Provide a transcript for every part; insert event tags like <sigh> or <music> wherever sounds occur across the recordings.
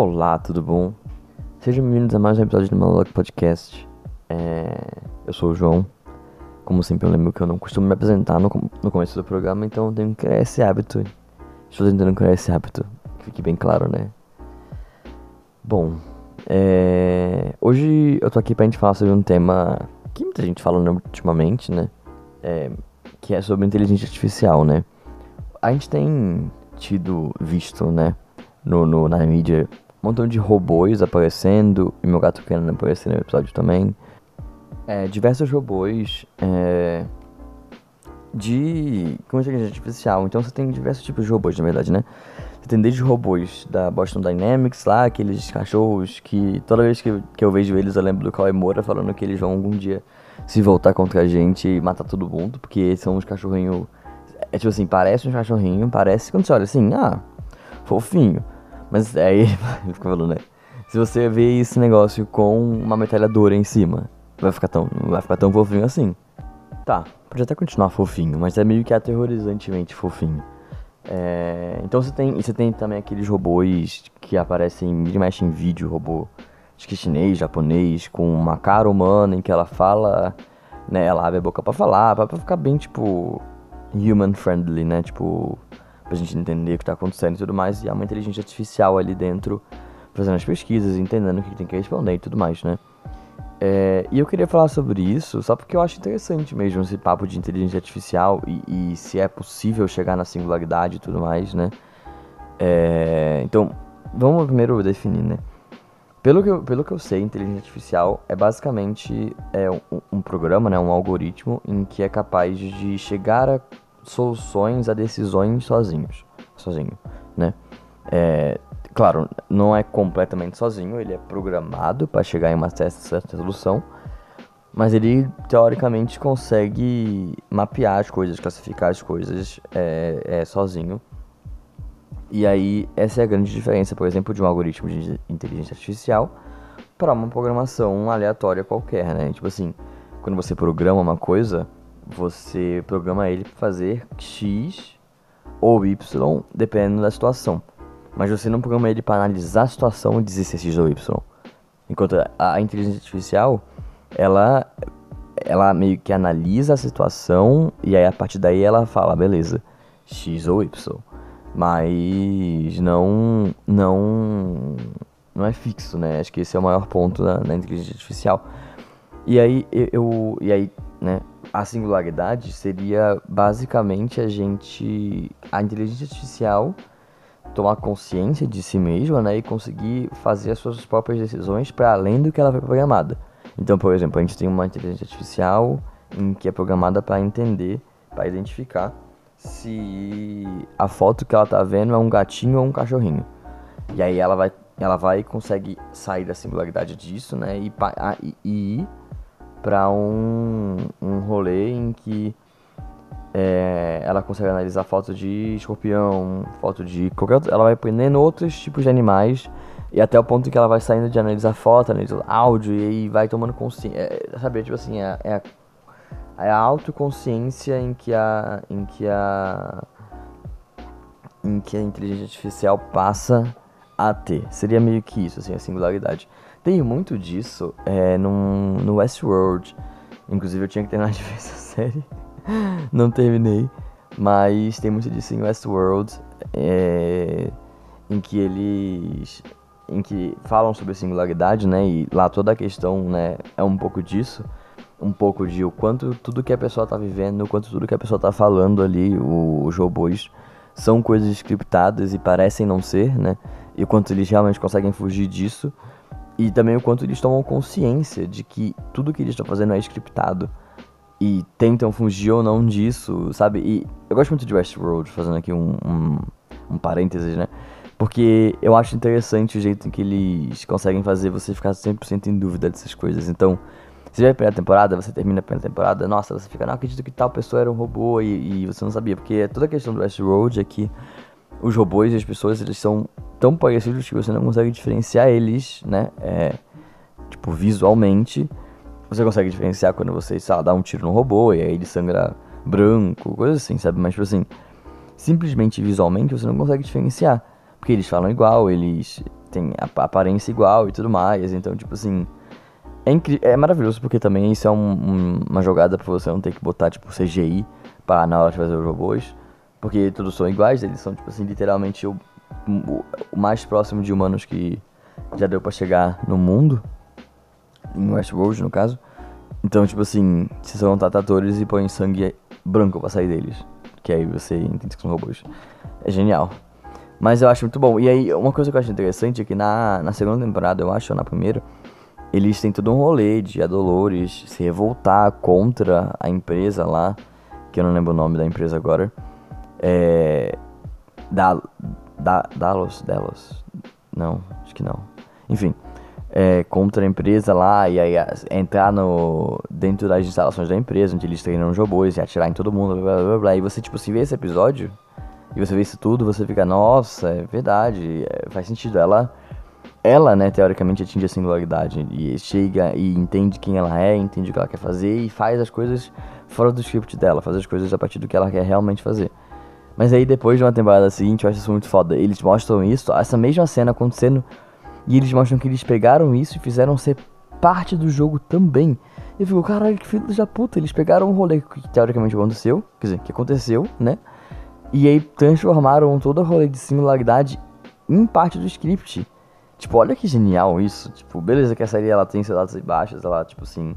Olá, tudo bom? Sejam bem-vindos a mais um episódio do Monologue Podcast. É... Eu sou o João. Como sempre, eu lembro que eu não costumo me apresentar no, no começo do programa, então eu tenho que criar esse hábito. Estou tentando criar esse hábito, que fique bem claro, né? Bom, é... hoje eu tô aqui pra gente falar sobre um tema que muita gente fala ultimamente, né? É... Que é sobre inteligência artificial, né? A gente tem tido, visto, né? no, no, na mídia um montão de robôs aparecendo, e meu gato querendo aparecer no episódio também. É, diversos robôs é, de com inteligência artificial. Então você tem diversos tipos de robôs, na verdade, né? Você tem desde robôs da Boston Dynamics lá, aqueles cachorros que toda vez que, que eu vejo eles eu lembro do Kawhi Moura falando que eles vão algum dia se voltar contra a gente e matar todo mundo, porque são uns cachorrinhos. É tipo assim, parece um cachorrinho, parece quando você olha assim, ah, fofinho. Mas aí <laughs> ele fica falando, né? Se você vê esse negócio com uma metralhadora em cima, vai ficar tão, vai ficar tão fofinho assim. Tá, pode até continuar fofinho, mas é meio que aterrorizantemente fofinho. É, então você tem, você tem também aqueles robôs que aparecem e mexe em vídeo, robô acho que chinês, japonês, com uma cara humana em que ela fala, né, ela abre a boca para falar, pra ficar bem tipo human friendly, né? Tipo, pra gente entender o que tá acontecendo e tudo mais, e há uma inteligência artificial ali dentro fazendo as pesquisas, entendendo o que tem que responder e tudo mais, né? É, e eu queria falar sobre isso só porque eu acho interessante mesmo esse papo de inteligência artificial e, e se é possível chegar na singularidade e tudo mais, né? É, então, vamos primeiro definir, né? Pelo que, eu, pelo que eu sei, inteligência artificial é basicamente é um, um programa, né, um algoritmo em que é capaz de chegar a soluções a decisões sozinhos, sozinho, né? É, claro, não é completamente sozinho, ele é programado para chegar em uma certa solução, mas ele teoricamente consegue mapear as coisas, classificar as coisas é, é, sozinho. E aí, essa é a grande diferença, por exemplo, de um algoritmo de inteligência artificial para uma programação aleatória qualquer, né? Tipo assim, quando você programa uma coisa, você programa ele para fazer X ou Y, dependendo da situação. Mas você não programa ele para analisar a situação e dizer se é X ou Y. Enquanto a inteligência artificial, ela, ela meio que analisa a situação e aí a partir daí ela fala, beleza, X ou Y. Mas não, não, não é fixo, né? Acho que esse é o maior ponto da, da inteligência artificial. E aí eu, e aí, né? A singularidade seria basicamente a gente, a inteligência artificial tomar consciência de si mesma, né, e conseguir fazer as suas próprias decisões para além do que ela foi programada. Então, por exemplo, a gente tem uma inteligência artificial em que é programada para entender, para identificar se a foto que ela tá vendo é um gatinho ou um cachorrinho. E aí ela vai, ela vai consegue sair da singularidade disso, né, e, e, e para um, um rolê em que é, ela consegue analisar foto de escorpião, foto de qualquer outro, ela vai aprendendo outros tipos de animais e até o ponto que ela vai saindo de analisar foto, analisar áudio e aí vai tomando consciência, é, sabe, tipo assim, é, é, a, é a autoconsciência em que a em que a em que a inteligência artificial passa a ter. Seria meio que isso, assim, a singularidade. Tem muito disso é, num, no Westworld. Inclusive eu tinha que terminar <laughs> de ver essa série. Não terminei. Mas tem muito disso em Westworld. É, em que eles. Em que falam sobre singularidade, né? E lá toda a questão, né? É um pouco disso. Um pouco de o quanto tudo que a pessoa tá vivendo, o quanto tudo que a pessoa tá falando ali, os robôs, são coisas scriptadas e parecem não ser, né? E o quanto eles realmente conseguem fugir disso. E também o quanto eles tomam consciência de que tudo que eles estão fazendo é scriptado. E tentam fugir ou não disso, sabe? E eu gosto muito de Westworld, fazendo aqui um, um, um parênteses, né? Porque eu acho interessante o jeito em que eles conseguem fazer você ficar 100% em dúvida dessas coisas. Então, você vai a primeira temporada, você termina a primeira temporada, nossa, você fica, não acredito que tal pessoa era um robô e, e você não sabia. Porque toda a questão do Westworld é que os robôs e as pessoas, eles são tão parecidos que você não consegue diferenciar eles, né? É, tipo, visualmente. Você consegue diferenciar quando você, dá um tiro no robô e aí ele sangra branco, coisa assim, sabe? Mas, tipo assim, simplesmente visualmente você não consegue diferenciar. Porque eles falam igual, eles tem a aparência igual e tudo mais. Então, tipo assim. É, é maravilhoso porque também isso é um, um, uma jogada pra você não ter que botar, tipo, CGI pra, na hora de fazer os robôs. Porque todos são iguais, eles são, tipo assim, literalmente o, o, mais próximo de humanos que já deu pra chegar no mundo. Em Westworld, no caso. Então, tipo assim, se são tratadores e põem sangue branco pra sair deles. Que aí você entende que são robôs. É genial. Mas eu acho muito bom. E aí, uma coisa que eu acho interessante é que na, na segunda temporada, eu acho, ou na primeira, eles têm todo um rolê de a Dolores se revoltar contra a empresa lá, que eu não lembro o nome da empresa agora. É. Da. Da. Dalos? Delos? Não, acho que não. Enfim. É, contra a empresa lá e aí entrar no dentro das instalações da empresa, onde eles treinam os robôs e atirar em todo mundo, blá blá blá. E você, tipo, se vê esse episódio e você vê isso tudo, você fica, nossa, é verdade, é, faz sentido. Ela, ela, né, teoricamente atinge a singularidade e chega e entende quem ela é, entende o que ela quer fazer e faz as coisas fora do script dela, faz as coisas a partir do que ela quer realmente fazer. Mas aí depois de uma temporada seguinte, eu acho isso muito foda. Eles mostram isso, essa mesma cena acontecendo, e eles mostram que eles pegaram isso e fizeram ser parte do jogo também. E eu fico, caralho, que filho da puta. Eles pegaram um rolê que teoricamente aconteceu, quer dizer, que aconteceu, né? E aí transformaram todo o rolê de similaridade em parte do script. Tipo, olha que genial isso. Tipo, beleza que a série ela tem seus altos e baixos, ela, tipo assim,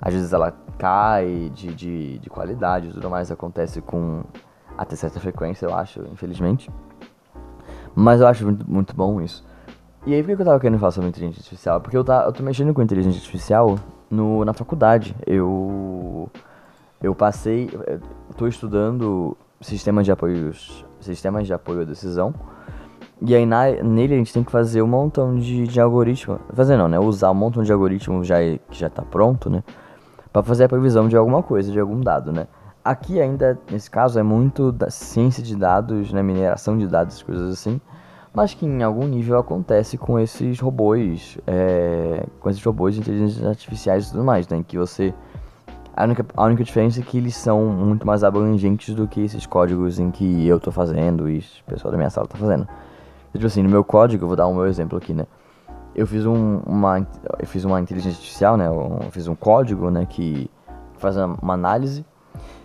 às vezes ela cai de, de, de qualidade e tudo mais, acontece com até certa frequência, eu acho, infelizmente. Mas eu acho muito, muito bom isso. E aí, por que eu tava querendo falar sobre inteligência artificial? Porque eu, tá, eu tô mexendo com inteligência artificial no, na faculdade. Eu, eu passei, tô estudando sistemas de apoio, sistemas de apoio à decisão. E aí na, nele a gente tem que fazer um montão de, de algoritmo. Fazer não, né? Usar um montão de algoritmo já, que já tá pronto, né? Pra fazer a previsão de alguma coisa, de algum dado, né? Aqui ainda, nesse caso, é muito da ciência de dados, né? Mineração de dados, coisas assim. Mas que em algum nível acontece com esses robôs, é, com esses robôs de inteligência artificiais e tudo mais, né? Que você a única, a única diferença é que eles são muito mais abrangentes do que esses códigos em que eu tô fazendo e o pessoal da minha sala tá fazendo. Tipo assim, no meu código, vou dar um meu exemplo aqui, né? Eu fiz um, uma, eu fiz uma inteligência artificial, né? Eu fiz um código, né? Que faz uma análise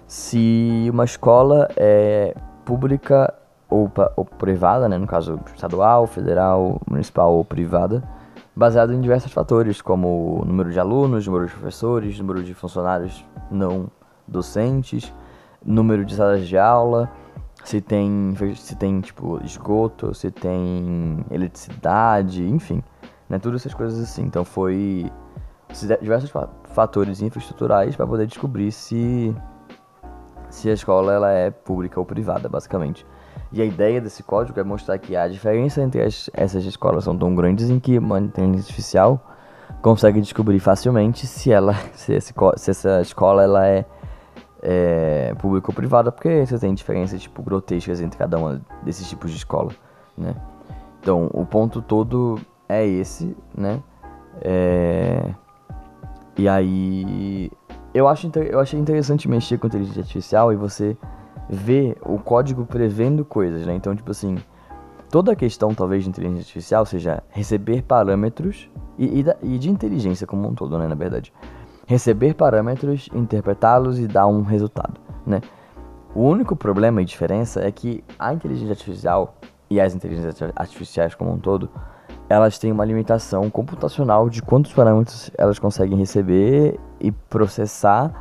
se uma escola é pública ou, ou privada, né? No caso, estadual, federal, municipal ou privada baseado em diversos fatores, como número de alunos, número de professores, número de funcionários não docentes, número de salas de aula, se tem, se tem tipo esgoto, se tem eletricidade, enfim, né, todas essas coisas assim. Então foi diversos fatores infraestruturais para poder descobrir se se a escola ela é pública ou privada, basicamente. E a ideia desse código é mostrar que a diferença entre as, essas escolas são tão grandes em que uma inteligência artificial consegue descobrir facilmente se ela <laughs> se, esse, se essa escola ela é, é pública ou privada, porque você tem diferenças tipo grotescas entre cada uma desses tipos de escola, né? Então o ponto todo é esse, né? É... E aí eu acho eu achei interessante mexer com inteligência artificial e você ver o código prevendo coisas, né? Então, tipo assim, toda a questão, talvez, de inteligência artificial seja receber parâmetros e, e, e de inteligência como um todo, né? Na verdade, receber parâmetros, interpretá-los e dar um resultado, né? O único problema e diferença é que a inteligência artificial e as inteligências artificiais como um todo, elas têm uma limitação computacional de quantos parâmetros elas conseguem receber e processar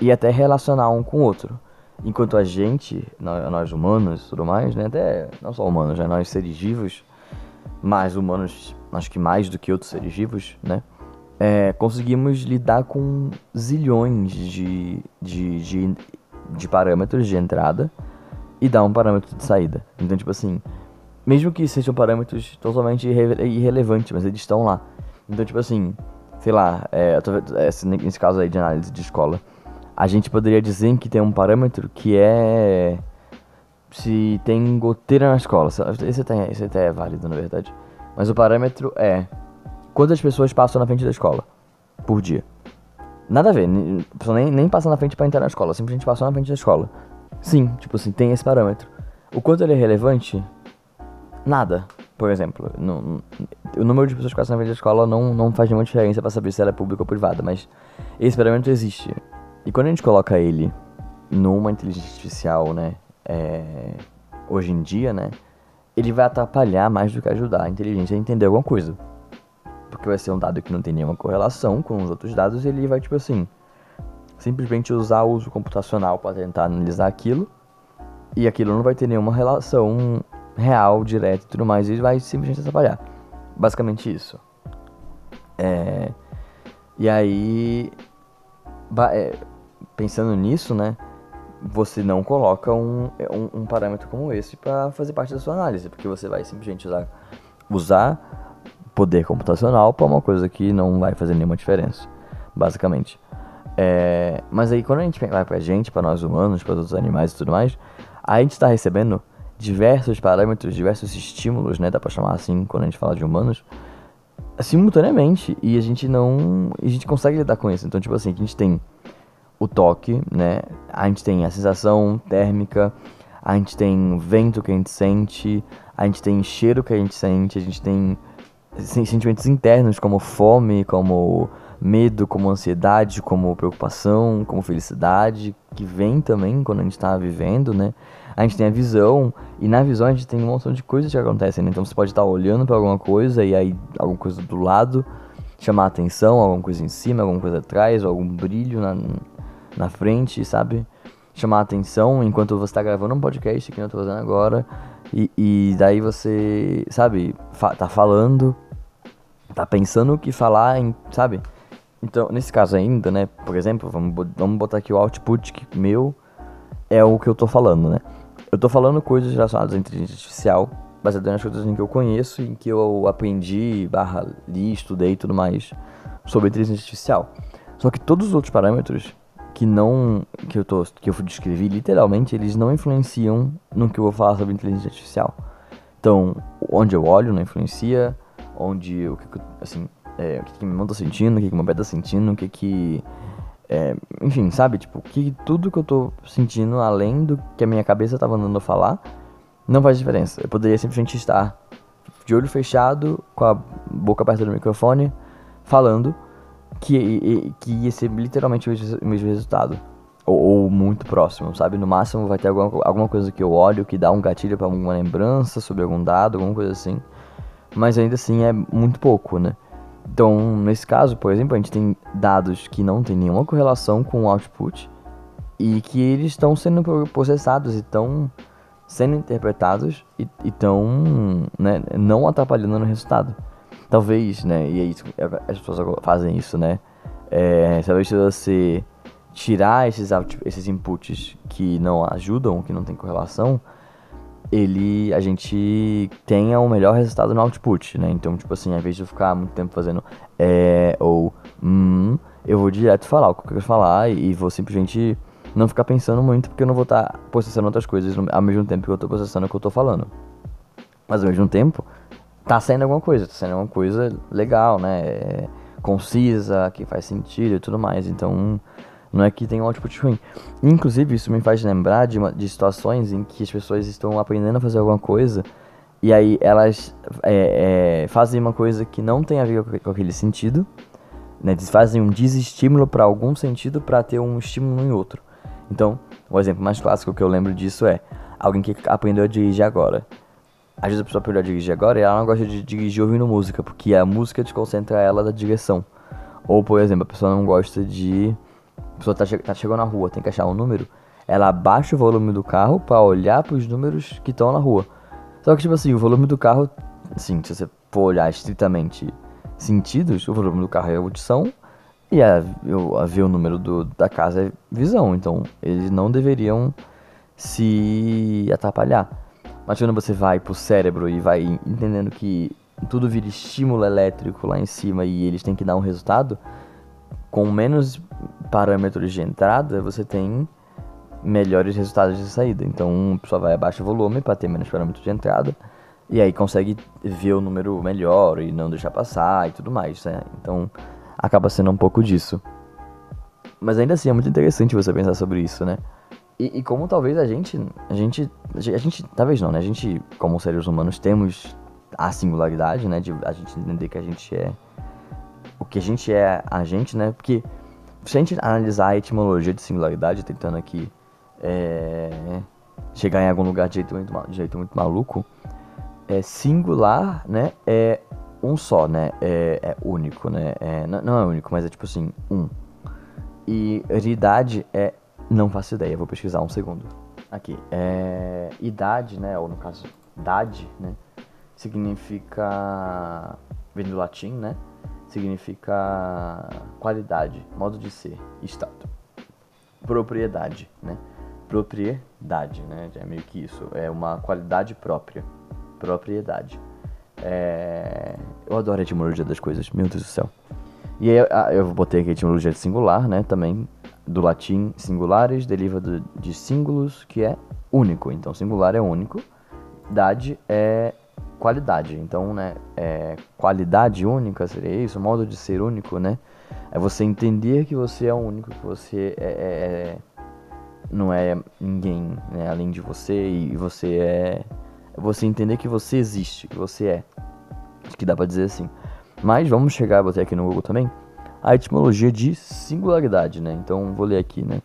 e até relacionar um com o outro. Enquanto a gente, nós humanos e tudo mais, né? Até não só humanos, né? Nós seres vivos, mais humanos, acho que mais do que outros seres vivos, né? É, conseguimos lidar com zilhões de, de, de, de parâmetros de entrada e dar um parâmetro de saída. Então, tipo assim, mesmo que sejam parâmetros totalmente irre irrelevantes, mas eles estão lá. Então, tipo assim, sei lá, é, é, nesse caso aí de análise de escola, a gente poderia dizer que tem um parâmetro que é se tem goteira na escola. Esse até, esse até é válido, na verdade. Mas o parâmetro é quantas pessoas passam na frente da escola por dia. Nada a ver, nem, nem passa na frente para entrar na escola, simplesmente passou na frente da escola. Sim, tipo assim, tem esse parâmetro. O quanto ele é relevante nada. Por exemplo, no, o número de pessoas que passam na frente da escola não, não faz nenhuma diferença para saber se ela é pública ou privada, mas esse experimento existe. E quando a gente coloca ele numa inteligência artificial, né, é, hoje em dia, né, ele vai atrapalhar mais do que ajudar a inteligência a entender alguma coisa. Porque vai ser um dado que não tem nenhuma correlação com os outros dados e ele vai, tipo assim, simplesmente usar o uso computacional para tentar analisar aquilo e aquilo não vai ter nenhuma relação real, direta e tudo mais, e vai simplesmente atrapalhar. Basicamente isso. É... E aí, é... pensando nisso, né, você não coloca um, um, um parâmetro como esse para fazer parte da sua análise, porque você vai simplesmente usar, usar poder computacional para uma coisa que não vai fazer nenhuma diferença, basicamente. É, mas aí quando a gente vai pra gente, para nós humanos, para outros animais e tudo mais, a gente está recebendo diversos parâmetros, diversos estímulos, né, dá para chamar assim quando a gente fala de humanos, simultaneamente e a gente não, a gente consegue lidar com isso. Então, tipo assim, a gente tem o toque, né? A gente tem a sensação térmica, a gente tem vento que a gente sente, a gente tem cheiro que a gente sente, a gente tem sentimentos internos como fome, como medo, como ansiedade, como preocupação, como felicidade, que vem também quando a gente está vivendo, né? A gente tem a visão, e na visão a gente tem um montão de coisas que acontecem, né? Então você pode estar olhando para alguma coisa e aí alguma coisa do lado chamar a atenção, alguma coisa em cima, alguma coisa atrás, algum brilho na, na frente, sabe? Chamar a atenção enquanto você está gravando um podcast que eu tô fazendo agora. E, e daí você, sabe, fa tá falando, tá pensando o que falar, em, sabe? Então, nesse caso ainda, né, por exemplo, vamos, vamos botar aqui o output que meu é o que eu tô falando, né? Eu tô falando coisas relacionadas à inteligência artificial, baseado nas coisas em que eu conheço, em que eu aprendi, barra, li, estudei e tudo mais sobre inteligência artificial. Só que todos os outros parâmetros que não que eu tô que eu descrevi literalmente, eles não influenciam no que eu vou falar sobre inteligência artificial. Então, onde eu olho não influencia, onde o que assim, é, o que, que minha mão tá sentindo, o que, que meu pé tá sentindo, o que que. É, enfim, sabe? Tipo, que tudo que eu tô sentindo, além do que a minha cabeça tava mandando falar, não faz diferença. Eu poderia simplesmente estar de olho fechado, com a boca perto do microfone, falando que, que ia ser literalmente o mesmo resultado. Ou, ou, muito próximo, sabe? No máximo vai ter alguma, alguma coisa que eu olho que dá um gatilho para alguma lembrança sobre algum dado, alguma coisa assim. Mas ainda assim é muito pouco, né? Então, nesse caso, por exemplo, a gente tem dados que não tem nenhuma correlação com o output e que eles estão sendo processados e estão sendo interpretados e estão né, não atrapalhando no resultado. Talvez, né, e é isso, as pessoas fazem isso, né, é, talvez se você tirar esses, esses inputs que não ajudam, que não tem correlação, ele a gente tenha um melhor resultado no output, né? Então, tipo assim, ao invés de eu ficar muito tempo fazendo é ou hum, eu vou direto falar o que eu quero falar e, vou simplesmente não ficar pensando muito porque eu não vou estar tá processando outras coisas ao mesmo tempo que eu estou processando o que eu estou falando. Mas ao mesmo tempo, tá saindo alguma coisa, tá saindo alguma coisa legal, né? É, concisa, que faz sentido e tudo mais. Então, não é que tem um output ruim. Inclusive, isso me faz lembrar de, uma, de situações em que as pessoas estão aprendendo a fazer alguma coisa e aí elas é, é, fazem uma coisa que não tem a ver com, aquele sentido, né? Eles fazem um desestímulo para algum sentido para ter um estímulo em outro. Então, o exemplo mais clássico que eu lembro disso é alguém que aprendeu a dirigir agora. Às vezes a pessoa aprendeu a dirigir agora e ela não gosta de dirigir ouvindo música, porque a música desconcentra ela da direção. Ou, por exemplo, a pessoa não gosta de pessoa tá, che tá chegando na rua, tem que achar um número, ela abaixa o volume do carro para olhar para os números que estão na rua. Só que, tipo assim, o volume do carro, assim, se você for olhar estritamente sentidos, o volume do carro é audição e a, a ver o número do, da casa é visão. Então, eles não deveriam se atrapalhar. Mas quando você vai pro cérebro e vai entendendo que tudo vira estímulo elétrico lá em cima e eles têm que dar um resultado, com menos parâmetros de entrada, você tem melhores resultados de saída. Então, a pessoa vai abaixar o volume para ter menos parâmetros de entrada e aí consegue ver o número melhor e não deixar passar e tudo mais, né? Então, acaba sendo um pouco disso. Mas ainda assim é muito interessante você pensar sobre isso, né? E, e, como talvez a gente, a gente, a gente, talvez não, né? A gente, como seres humanos, temos a singularidade, né? De a gente entender que a gente é o que a gente é a gente, né? Porque se a gente analisar a etimologia de singularidade, tentando aqui é, chegar em algum lugar de jeito muito, de jeito muito maluco, é singular, né? É um só, né? É, é único, né? É, não é único, mas é tipo assim, um. E idade é. Não faço ideia, vou pesquisar um segundo. Aqui. É, idade, né? Ou no caso, idade, né? Significa. Vem do latim, né? Significa qualidade, modo de ser, estado. Propriedade, né? Propriedade, né? É meio que isso. É uma qualidade própria. Propriedade. É... Eu adoro a etimologia das coisas, meu Deus do céu. E aí eu botei aqui a etimologia de singular, né? Também do latim singulares, deriva do, de símbolos, que é único. Então, singular é único, dade é qualidade. Então, né, é, qualidade única seria isso, modo de ser único, né? É você entender que você é único, que você é, é, é não é ninguém né, além de você e você é você entender que você existe, que você é. Acho que dá pra dizer assim. Mas vamos chegar, botei aqui no Google também, a etimologia de singularidade, né? Então vou ler aqui, né?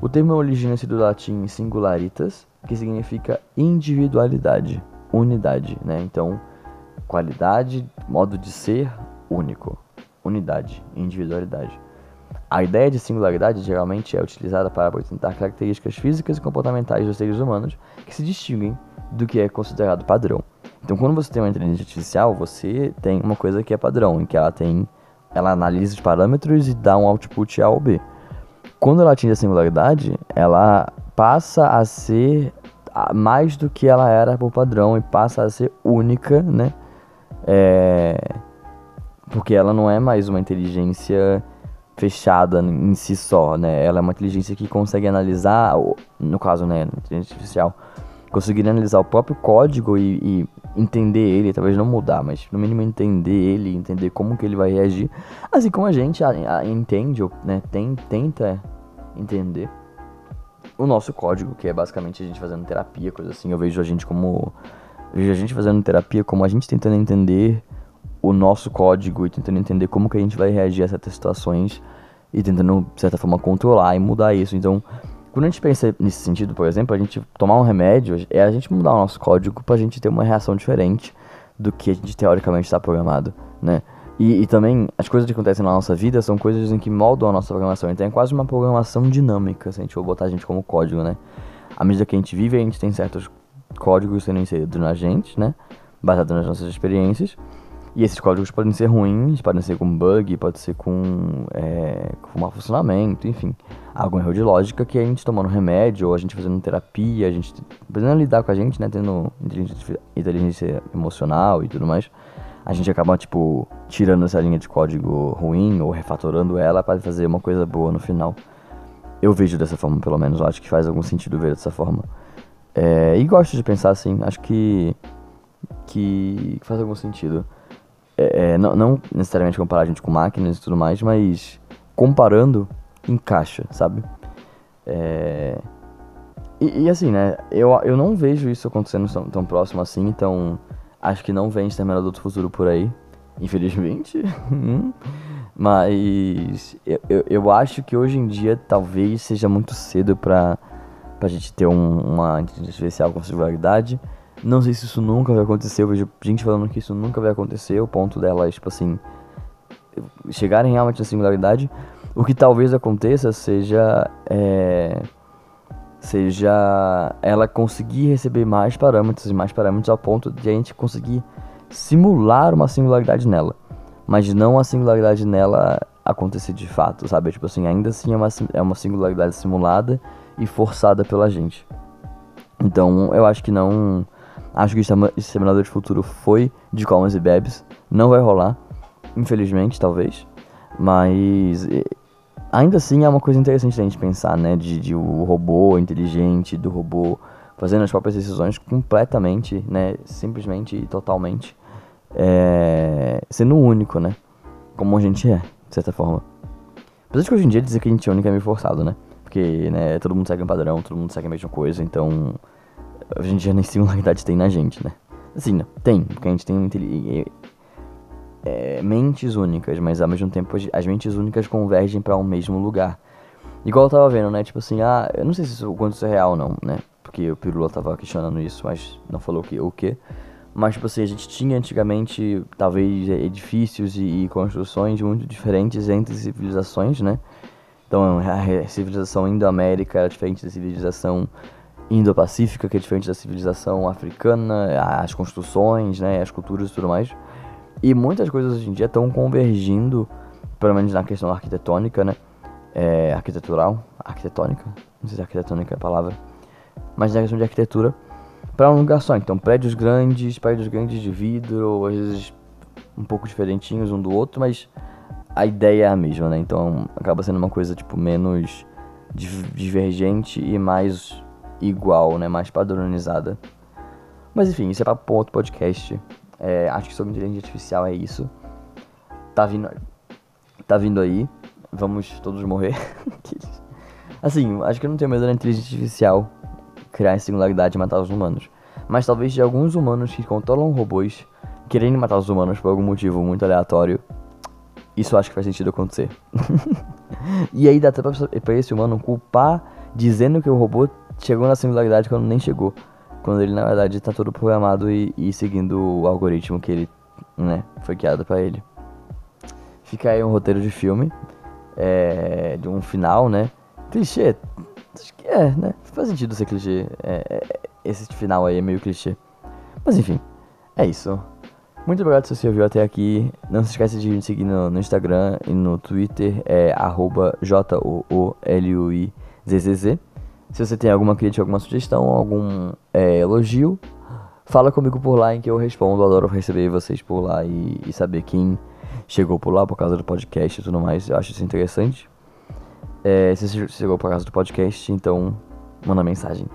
O termo origina-se do latim singularitas, que significa individualidade, unidade, né? Então, qualidade, modo de ser único, unidade, individualidade. A ideia de singularidade geralmente é utilizada para apresentar características físicas e comportamentais dos seres humanos que se distinguem do que é considerado padrão. Então, quando você tem uma inteligência artificial, você tem uma coisa que é padrão, em que ela tem, ela analisa os parâmetros e dá um output A ou B. Quando ela atinge a singularidade, ela passa a ser mais do que ela era por padrão e passa a ser única, né? É... Porque ela não é mais uma inteligência fechada em si só, né? Ela é uma inteligência que consegue analisar, no caso, né, inteligência artificial, conseguir analisar o próprio código e, e, entender ele, talvez não mudar, mas no mínimo entender ele, entender como que ele vai reagir, assim como a gente a, a, entende, né, tem, tenta entender o nosso código, que é basicamente a gente fazendo terapia, coisa assim. Eu vejo a gente como vejo a gente fazendo terapia como a gente tentando entender o nosso código e tentando entender como que a gente vai reagir a certas situações e tentando, de certa forma, controlar e mudar isso. Então, quando a gente pensa nesse sentido, por exemplo, a gente tomar um remédio é a gente mudar o nosso código para a gente ter uma reação diferente do que a gente teoricamente está programado, né? E, e, também as coisas que acontecem na nossa vida são coisas em que moldam a nossa programação. Então é quase uma programação dinâmica, se a gente for botar a gente como código, né? À medida que a gente vive, a gente tem certos códigos sendo inseridos na gente, né? Baseado nas nossas experiências. E esses códigos podem ser ruins, podem ser com bug, pode ser com, é, com mau funcionamento, enfim. Algum erro de lógica que a gente tomando remédio, ou a gente fazendo terapia, a gente aprendendo lidar com a gente, né? Tendo inteligência emocional e tudo mais. A gente acaba, tipo, tirando essa linha de código ruim ou refatorando ela para fazer uma coisa boa no final. Eu vejo dessa forma, pelo menos. Eu acho que faz algum sentido ver dessa forma. É, e gosto de pensar assim. Acho que, que faz algum sentido é, é, não, não, necessariamente comparar a gente com máquinas e tudo mais, mas comparando, encaixa, sabe? É, e, e, assim, né? Eu, eu não vejo isso acontecendo tão, tão próximo assim, então acho que não vem Exterminador do Futuro por aí, infelizmente. <laughs> mas eu, eu, eu, acho que hoje em dia talvez seja muito cedo pra, pra gente ter um, uma inteligência artificial com singularidade. Não sei se isso nunca vai acontecer. Eu vejo gente falando que isso nunca vai acontecer. O ponto delas, tipo assim, chegarem realmente na singularidade. O que talvez aconteça seja. É, seja ela conseguir receber mais parâmetros e mais parâmetros ao ponto de a gente conseguir simular uma singularidade nela. Mas não a singularidade nela acontecer de fato, sabe? Tipo assim, ainda assim é uma, é uma singularidade simulada e forçada pela gente. Então eu acho que não Acho que o Exterminador de Futuro foi de Comas e Bebes. Não vai rolar, infelizmente, talvez. Mas ainda assim é uma coisa interessante a gente pensar, né? De, de o robô inteligente, do robô fazendo as próprias decisões completamente, né? Simplesmente e totalmente. É, sendo único, né? Como a gente é, de certa forma. Apesar de que hoje em dia dizer que a gente é único é meio forçado, né? Porque, né, todo mundo segue um padrão, todo mundo segue a mesma coisa, então a gente já nem singularidade tem na gente, né? Assim, tem, porque a gente tem é, mentes únicas, mas ao mesmo tempo as mentes únicas convergem para um mesmo lugar. Igual eu tava vendo, né? Tipo assim, ah, eu não sei se isso, quanto isso é real não, né? Porque o Pirula tava questionando isso, mas não falou o quê. Mas, tipo assim, a gente tinha antigamente, talvez, edifícios e, e construções muito diferentes entre civilizações, né? Então, a civilização indo-américa era diferente da civilização indo-pacífica, que é diferente da civilização africana, as construções, né, as culturas e tudo mais. E muitas coisas hoje em dia estão convergindo, pelo menos na questão arquitetônica, né? É, arquitetural, arquitetônica, não sei se arquitetônica é a palavra, mas na questão de arquitetura, para um lugar só. Então, prédios grandes, prédios grandes de vidro, às vezes um pouco diferentinhos um do outro, mas a ideia é a mesma, né? Então, acaba sendo uma coisa tipo menos divergente e mais igual, né? Mais padronizada. Mas enfim, isso é para outro podcast. É, acho que sobre inteligência artificial é isso. Tá vindo, tá vindo aí. Vamos todos morrer. <laughs> assim, acho que eu não tenho medo da inteligência artificial criar singularidade e matar os humanos. Mas talvez de alguns humanos que controlam robôs querendo matar os humanos por algum motivo muito aleatório. Isso acho que faz sentido acontecer. <laughs> e aí dá até pra, pra esse humano culpar dizendo que o robô chegou na singularidade quando nem chegou. Quando ele, na verdade, está todo programado e, e, seguindo o algoritmo que ele, né, foi criado para ele. Fica aí um roteiro de filme, é, de um final, né, clichê, acho que é, né, faz sentido ser clichê, é, é, esse final aí é meio clichê. Mas enfim, é isso. Muito obrigado se você ouviu até aqui. Não se esqueça de me seguir no, no Instagram e no Twitter, é arroba J-O-O-L-U-I-Z-Z-Z. Se você tem alguma crítica, alguma sugestão, algum é, elogio, fala comigo por lá em que eu respondo. Adoro receber vocês por lá e, e, saber quem chegou por lá por causa do podcast e tudo mais. Eu acho isso interessante. É, se você chegou por causa do podcast, então manda mensagem.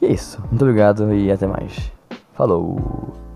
E é isso. Muito obrigado e até mais. Falou!